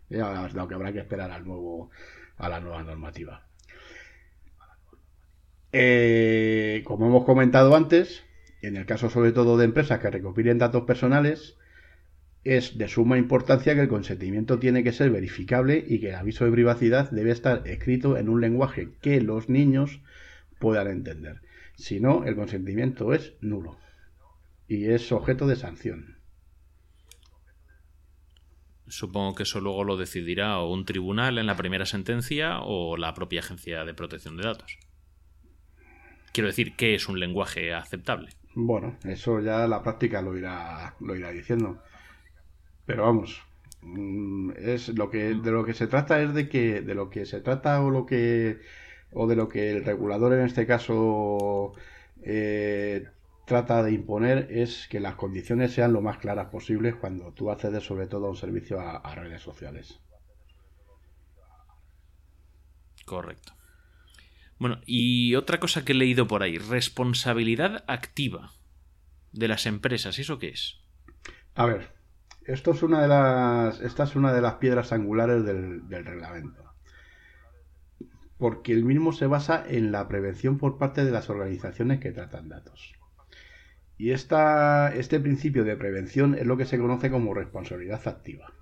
Lo que habrá que esperar al nuevo, a la nueva normativa. Eh, como hemos comentado antes, en el caso sobre todo de empresas que recopilen datos personales, es de suma importancia que el consentimiento tiene que ser verificable y que el aviso de privacidad debe estar escrito en un lenguaje que los niños puedan entender. Si no, el consentimiento es nulo y es objeto de sanción. Supongo que eso luego lo decidirá o un tribunal en la primera sentencia o la propia agencia de protección de datos. Quiero decir, ¿qué es un lenguaje aceptable? Bueno, eso ya la práctica lo irá, lo irá diciendo. Pero vamos, mm, es lo que de lo que se trata es de que de lo que se trata o lo que o de lo que el regulador en este caso eh, trata de imponer es que las condiciones sean lo más claras posibles cuando tú accedes sobre todo a un servicio a, a redes sociales. Correcto. Bueno, y otra cosa que he leído por ahí, responsabilidad activa de las empresas, ¿eso qué es? A ver, esto es una de las, esta es una de las piedras angulares del, reglamento. Porque el mismo se basa en la prevención por parte de las organizaciones que tratan datos. Y esta, este principio de prevención es lo que se conoce como responsabilidad activa.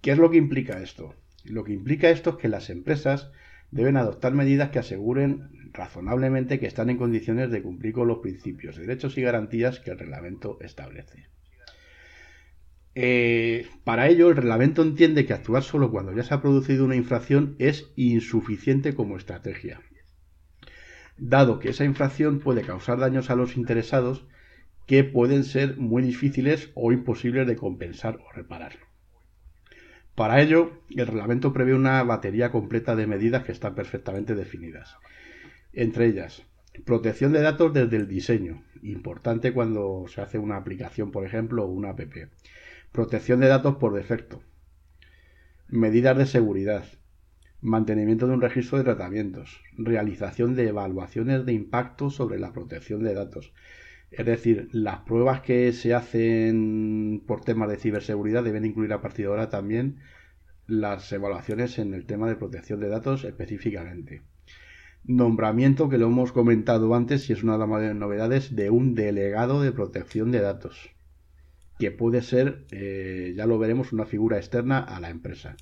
¿Qué es lo que implica esto? Lo que implica esto es que las empresas deben adoptar medidas que aseguren razonablemente que están en condiciones de cumplir con los principios, derechos y garantías que el reglamento establece. Eh, para ello, el reglamento entiende que actuar solo cuando ya se ha producido una infracción es insuficiente como estrategia, dado que esa infracción puede causar daños a los interesados que pueden ser muy difíciles o imposibles de compensar o reparar. Para ello, el reglamento prevé una batería completa de medidas que están perfectamente definidas. Entre ellas, protección de datos desde el diseño, importante cuando se hace una aplicación, por ejemplo, o una app. Protección de datos por defecto. Medidas de seguridad. Mantenimiento de un registro de tratamientos. Realización de evaluaciones de impacto sobre la protección de datos. Es decir, las pruebas que se hacen por temas de ciberseguridad deben incluir a partir de ahora también las evaluaciones en el tema de protección de datos específicamente. Nombramiento, que lo hemos comentado antes y es una de las novedades, de un delegado de protección de datos, que puede ser, eh, ya lo veremos, una figura externa a la empresa.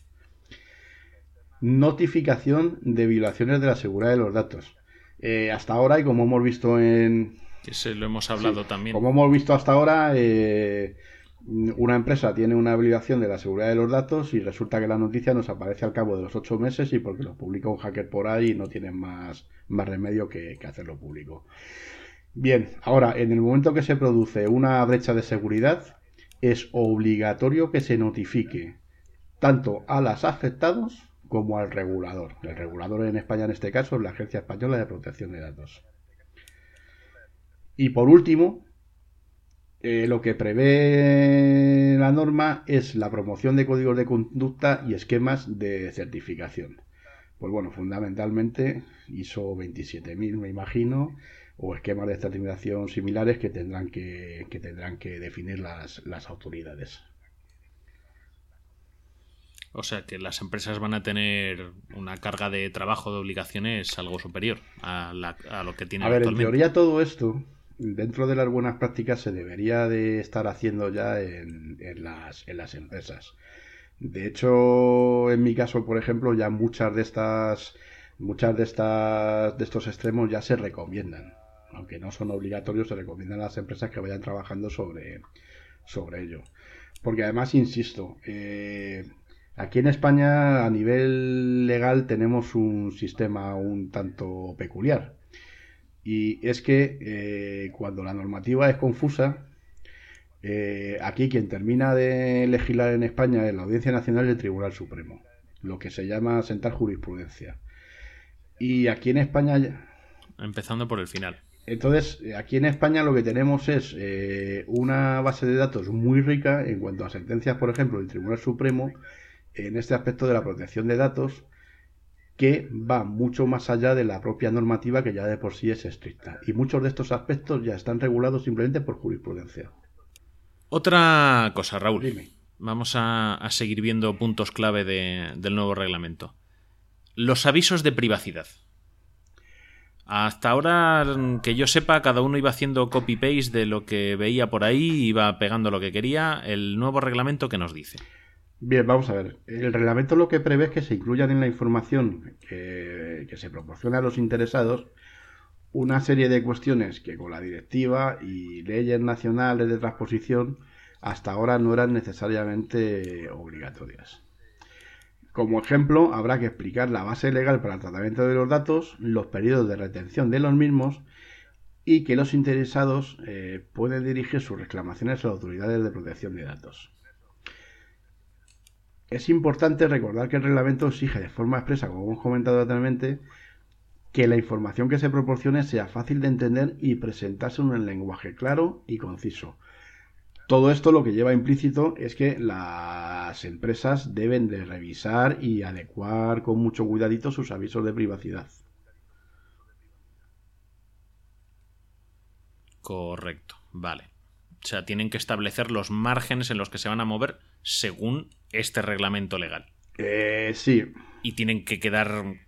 Notificación de violaciones de la seguridad de los datos. Eh, hasta ahora, y como hemos visto en, Que se lo hemos hablado Sí, también. Como hemos visto hasta ahora, eh, una empresa tiene una obligación de la seguridad de los datos y resulta que la noticia nos aparece al cabo de los ocho meses y porque lo publica un hacker por ahí no tienen más, más remedio que, que hacerlo público. Bien, ahora, en el momento que se produce una brecha de seguridad, es obligatorio que se notifique tanto a las afectados como al regulador. El regulador en España en este caso es la Agencia Española de Protección de Datos. Y por último, eh, lo que prevé la norma es la promoción de códigos de conducta y esquemas de certificación. Pues bueno, fundamentalmente ISO 27000 me imagino, o esquemas de certificación similares que tendrán que, que tendrán que definir las, las autoridades. O sea que las empresas van a tener una carga de trabajo, de obligaciones algo superior a, la- a lo que tienen A ver, en actualmente. teoría todo esto, dentro de las buenas prácticas, se debería de estar haciendo ya en, en las, en las empresas. De hecho, en mi caso, por ejemplo, ya muchas de estas, muchas de estas, de estos extremos ya se recomiendan. Aunque no son obligatorios, se recomiendan a las empresas que vayan trabajando sobre, sobre ello. Porque además, insisto, eh, aquí en España a nivel legal tenemos un sistema un tanto peculiar. Y es que eh, cuando la normativa es confusa, eh, aquí quien termina de legislar en España es la Audiencia Nacional y el Tribunal Supremo, lo que se llama sentar jurisprudencia. Y aquí en España, Empezando por el final. Entonces, eh, aquí en España lo que tenemos es eh, una base de datos muy rica en cuanto a sentencias, por ejemplo, del Tribunal Supremo, en este aspecto de la protección de datos, que va mucho más allá de la propia normativa que ya de por sí es estricta. Y muchos de estos aspectos ya están regulados simplemente por jurisprudencia. Otra cosa, Raúl. Dime. Vamos a, a seguir viendo puntos clave de- del nuevo reglamento. Los avisos de privacidad. Hasta ahora, que yo sepa, cada uno iba haciendo copy-paste de lo que veía por ahí, iba pegando lo que quería. El nuevo reglamento que nos dice. Bien, vamos a ver. El reglamento lo que prevé es que se incluyan en la información que, que se proporciona a los interesados una serie de cuestiones que con la directiva y leyes nacionales de transposición hasta ahora no eran necesariamente obligatorias. Como ejemplo, habrá que explicar la base legal para el tratamiento de los datos, los periodos de retención de los mismos y que los interesados eh, pueden dirigir sus reclamaciones a las autoridades de protección de datos. Es importante recordar que el reglamento exige de forma expresa, como hemos comentado anteriormente, que la información que se proporcione sea fácil de entender y presentarse en un lenguaje claro y conciso. Todo esto lo que lleva implícito es que las empresas deben de revisar y adecuar con mucho cuidadito sus avisos de privacidad. Correcto, vale. O sea, tienen que establecer los márgenes en los que se van a mover según este reglamento legal. Eh, sí. Y tienen que quedar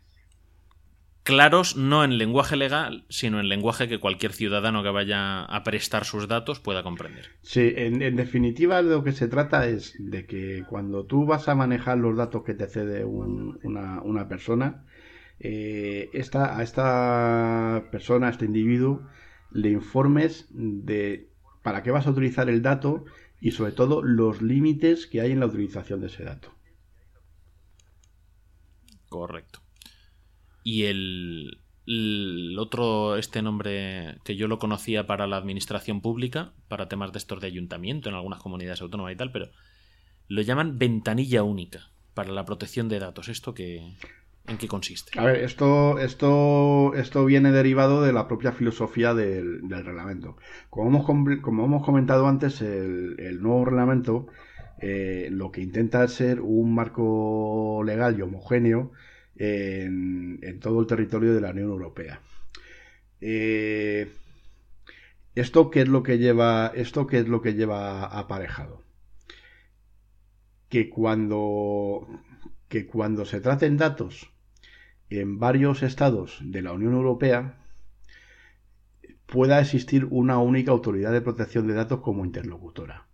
claros no en lenguaje legal, sino en lenguaje que cualquier ciudadano que vaya a prestar sus datos pueda comprender. Sí, en, definitiva lo que se trata es de que cuando tú vas a manejar los datos que te cede una, persona, eh, a esta persona, a este individuo, le informes de para qué vas a utilizar el dato y sobre todo los límites que hay en la utilización de ese dato. Correcto. Y el, otro, este nombre que yo lo conocía para la administración pública, para temas de estos de ayuntamiento en algunas comunidades autónomas y tal, pero lo llaman ventanilla única para la protección de datos. ¿Esto en qué consiste? A ver, esto, esto, esto viene derivado de la propia filosofía del, reglamento. Como hemos, como hemos comentado antes, el, nuevo reglamento eh, lo que intenta es ser un marco legal y homogéneo en, todo el territorio de la Unión Europea. Eh, ¿Esto qué es lo que lleva, esto qué es lo que lleva aparejado? Que cuando, que cuando se traten datos en varios estados de la Unión Europea, pueda existir una única autoridad de protección de datos como interlocutora.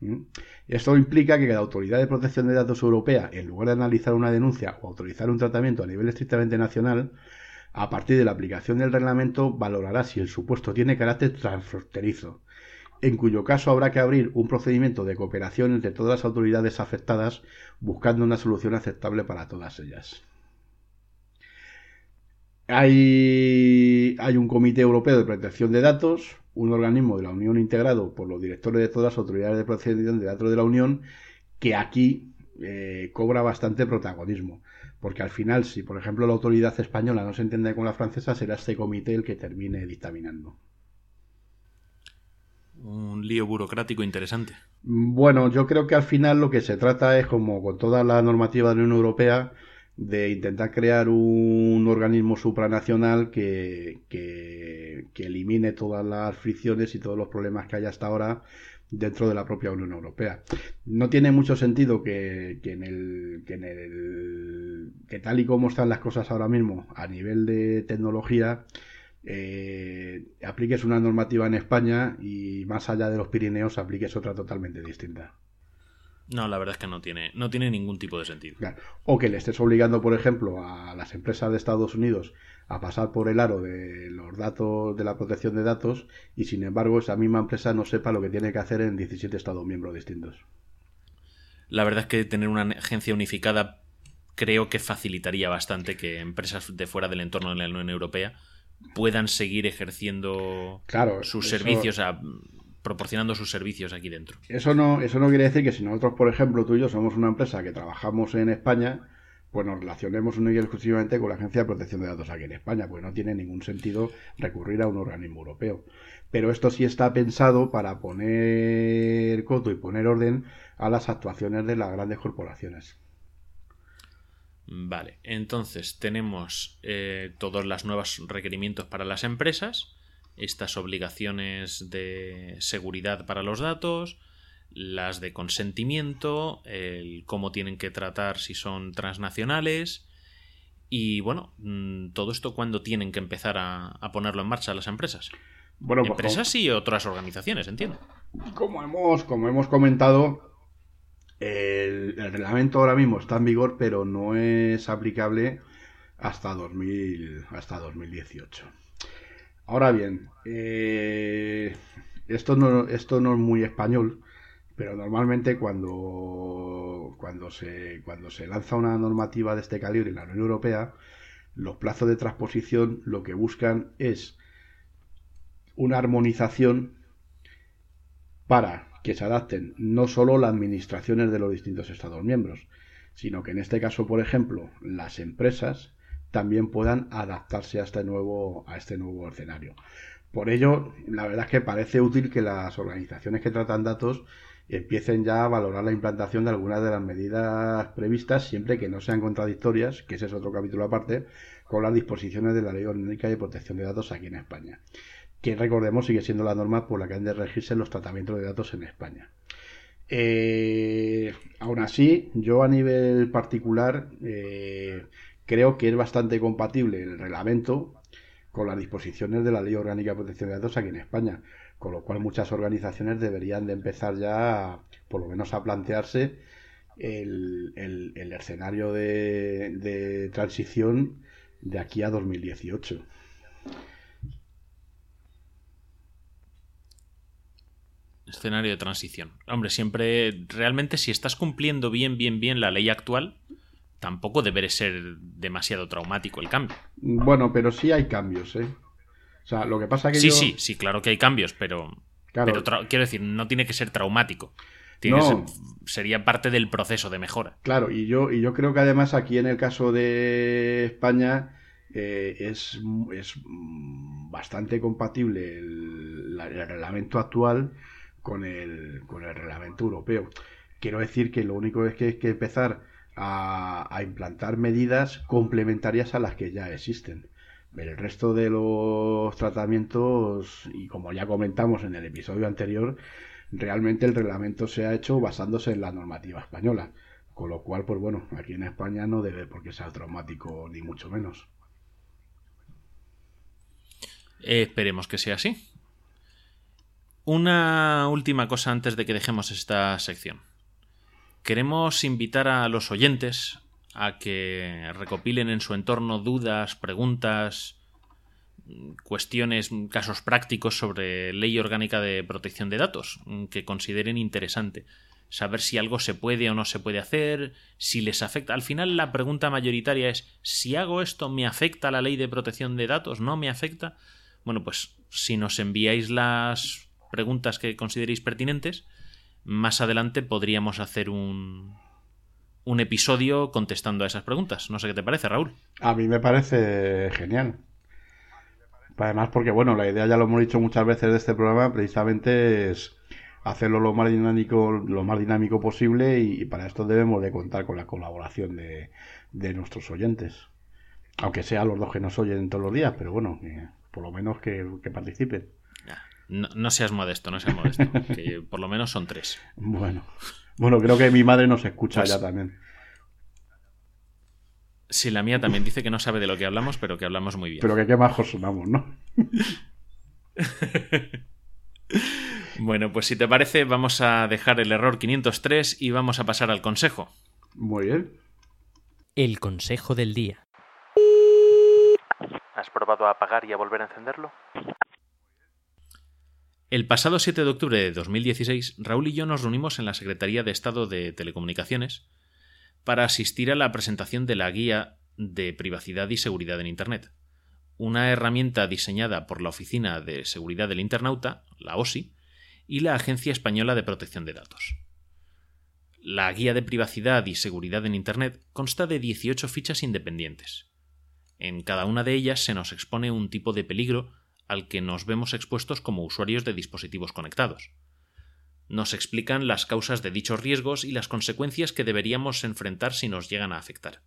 ¿Mm? Esto implica que cada autoridad de protección de datos europea, en lugar de analizar una denuncia o autorizar un tratamiento a nivel estrictamente nacional, a partir de la aplicación del reglamento valorará si el supuesto tiene carácter transfronterizo, en cuyo caso habrá que abrir un procedimiento de cooperación entre todas las autoridades afectadas buscando una solución aceptable para todas ellas. Hay, hay un Comité Europeo de Protección de Datos, un organismo de la Unión integrado por los directores de todas las autoridades de protección de datos de la Unión, que aquí eh, cobra bastante protagonismo. Porque al final, si por ejemplo la autoridad española no se entiende con la francesa, será este comité el que termine dictaminando. Un lío burocrático interesante. Bueno, yo creo que al final lo que se trata es, como con toda la normativa de la Unión Europea, de intentar crear un organismo supranacional que, que, elimine todas las fricciones y todos los problemas que hay hasta ahora dentro de la propia Unión Europea. No tiene mucho sentido que, que, en el, en el que tal y como están las cosas ahora mismo a nivel de tecnología eh, apliques una normativa en España y más allá de los Pirineos apliques otra totalmente distinta. No, la verdad es que no tiene, no tiene ningún tipo de sentido. O que le estés obligando, por ejemplo, a las empresas de Estados Unidos a pasar por el aro de los datos de la protección de datos y sin embargo esa misma empresa no sepa lo que tiene que hacer en 17 Estados miembros distintos. La verdad es que tener una agencia unificada creo que facilitaría bastante que empresas de fuera del entorno de la Unión Europea puedan seguir ejerciendo sus servicios a proporcionando sus servicios aquí dentro. Eso no, eso no quiere decir que si nosotros, por ejemplo, tú y yo somos una empresa que trabajamos en España, pues nos relacionemos única y exclusivamente con la Agencia de Protección de Datos aquí en España, pues no tiene ningún sentido recurrir a un organismo europeo. Pero esto sí está pensado para poner coto y poner orden a las actuaciones de las grandes corporaciones. Vale, entonces tenemos eh, todos los nuevos requerimientos para las empresas estas obligaciones de seguridad para los datos, las de consentimiento, el cómo tienen que tratar si son transnacionales y bueno, mm, todo esto cuando tienen que empezar a, ponerlo en marcha las empresas. Bueno, pues empresas y otras organizaciones, entiendo. Como hemos, como hemos comentado, el, el, reglamento ahora mismo está en vigor, pero no es aplicable hasta, 2000, hasta 2018. Ahora bien, eh, esto, no, esto no es muy español, pero normalmente cuando, cuando, se, cuando se lanza una normativa de este calibre en la Unión Europea, los plazos de transposición lo que buscan es una armonización para que se adapten no solo las administraciones de los distintos Estados miembros, sino que en este caso, por ejemplo, las empresas también puedan adaptarse a este nuevo, a este nuevo escenario. Por ello, la verdad es que parece útil que las organizaciones que tratan datos empiecen ya a valorar la implantación de algunas de las medidas previstas, siempre que no sean contradictorias, que ese es otro capítulo aparte, con las disposiciones de la Ley Orgánica de Protección de Datos aquí en España, que recordemos sigue siendo la norma por la que han de regirse los tratamientos de datos en España. Eh, aún así, yo a nivel particular eh, creo que es bastante compatible el reglamento con las disposiciones de la Ley Orgánica de Protección de Datos aquí en España, con lo cual muchas organizaciones deberían de empezar ya, por lo menos, a plantearse el, escenario de, transición de aquí a 2018. Escenario de transición. Hombre, siempre, realmente, si estás cumpliendo bien, bien, bien la ley actual, tampoco debería ser demasiado traumático el cambio. Bueno, pero sí hay cambios, ¿eh? O sea, lo que pasa que Sí, sí, sí, claro que hay cambios, pero, pero quiero decir, no tiene que ser traumático. sería parte del proceso de mejora. Claro, y yo, y yo creo que además aquí en el caso de España eh, es, es, bastante compatible el, reglamento actual con el, con el reglamento europeo. Quiero decir que lo único es que hay que empezar a implantar medidas complementarias a las que ya existen. El resto de los tratamientos, y como ya comentamos en el episodio anterior, realmente el reglamento se ha hecho basándose en la normativa española. Con lo cual, pues bueno, aquí en España no debe por qué ser traumático, ni mucho menos. esperemos que sea así. Una última cosa antes de que dejemos esta sección. Queremos invitar a los oyentes a que recopilen en su entorno dudas, preguntas, cuestiones, casos prácticos sobre ley orgánica de protección de datos que consideren interesante. Saber si algo se puede o no se puede hacer, si les afecta. Al final la pregunta mayoritaria es, si hago esto, ¿me afecta la ley de protección de datos? ¿No me afecta? Bueno, pues si nos enviáis las preguntas que consideréis pertinentes, más adelante podríamos hacer un, un episodio contestando a esas preguntas. No sé qué te parece, Raúl. A mí me parece genial. Además, porque bueno, la idea ya lo hemos dicho muchas veces de este programa, precisamente es hacerlo lo más dinámico, lo más dinámico posible y, para esto debemos de contar con la colaboración de, nuestros oyentes. Aunque sea los dos que nos oyen todos los días, pero bueno, por lo menos que, participen. No, no, seas modesto, no seas modesto, <laughs> que por lo menos son tres. Bueno. Bueno, creo que mi madre nos escucha pues ya también. Sí, la mía también dice que no sabe de lo que hablamos, pero que hablamos muy bien. Pero que qué majos sonamos, ¿no? <laughs> bueno, pues si te parece, vamos a dejar el error 503 y vamos a pasar al consejo. Muy bien. El consejo del día. ¿Has probado a apagar y a volver a encenderlo? El pasado 7 de octubre de 2016, Raúl y yo nos reunimos en la Secretaría de Estado de Telecomunicaciones para asistir a la presentación de la Guía de Privacidad y Seguridad en Internet, una herramienta diseñada por la Oficina de Seguridad del Internauta, la OSI, y la Agencia Española de Protección de Datos. La Guía de Privacidad y Seguridad en Internet consta de 18 fichas independientes. En cada una de ellas se nos expone un tipo de peligro al que nos vemos expuestos como usuarios de dispositivos conectados. Nos explican las causas de dichos riesgos y las consecuencias que deberíamos enfrentar si nos llegan a afectar.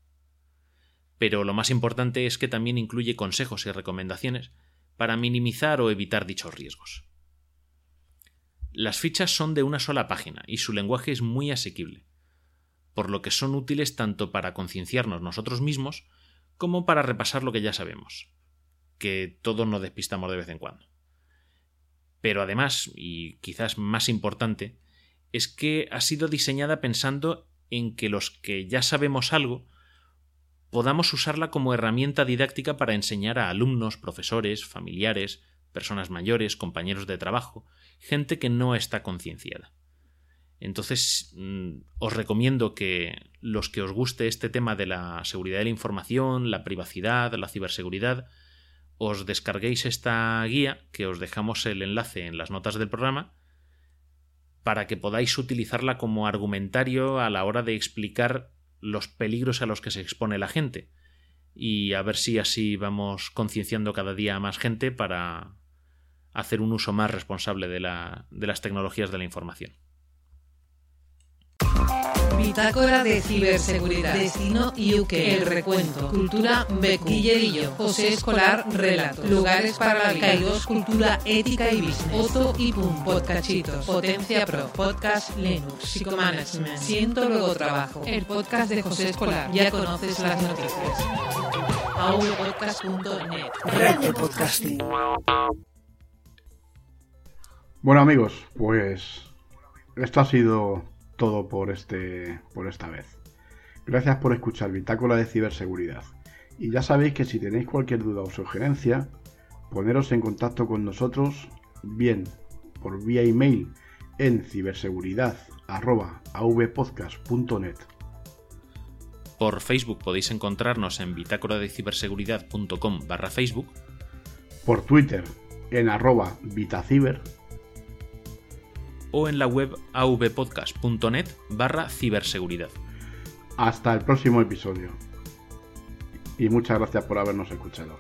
Pero lo más importante es que también incluye consejos y recomendaciones para minimizar o evitar dichos riesgos. Las fichas son de una sola página y su lenguaje es muy asequible, por lo que son útiles tanto para concienciarnos nosotros mismos como para repasar lo que ya sabemos que todos nos despistamos de vez en cuando. Pero además, y quizás más importante, es que ha sido diseñada pensando en que los que ya sabemos algo podamos usarla como herramienta didáctica para enseñar a alumnos, profesores, familiares, personas mayores, compañeros de trabajo, gente que no está concienciada. Entonces, mm, os recomiendo que los que os guste este tema de la seguridad de la información, la privacidad, la ciberseguridad, os descarguéis esta guía, que os dejamos el enlace en las notas del programa, para que podáis utilizarla como argumentario a la hora de explicar los peligros a los que se expone la gente. y a ver si así vamos concienciando cada día a más gente para hacer un uso más responsable de, de las tecnologías de la información. Bitácora de ciberseguridad. Destino UK. El recuento. Cultura Becu. Guillerillo. José Escolar. Relato. Lugares para la vida. Kairos, Cultura Ética y Business. Otto y Pum. Podcachitos. Potencia Pro. Podcast Linux. Psicomanagement. Siento luego trabajo. El podcast de José Escolar. Ya conoces las noticias. aulopodcast.net. Red de podcasting. Bueno amigos, pues esto ha sido todo por, este, por esta vez. Gracias por escuchar Bitácora de Ciberseguridad. Y ya sabéis que si tenéis cualquier duda o sugerencia, poneros en contacto con nosotros bien por vía email en ciberseguridad.avpodcast.net. Por Facebook podéis encontrarnos en bitácora de ciberseguridad.com barra Facebook. Por Twitter en arroba vitaciber o en la web avpodcast.net barra ciberseguridad. Hasta el próximo episodio. Y muchas gracias por habernos escuchado.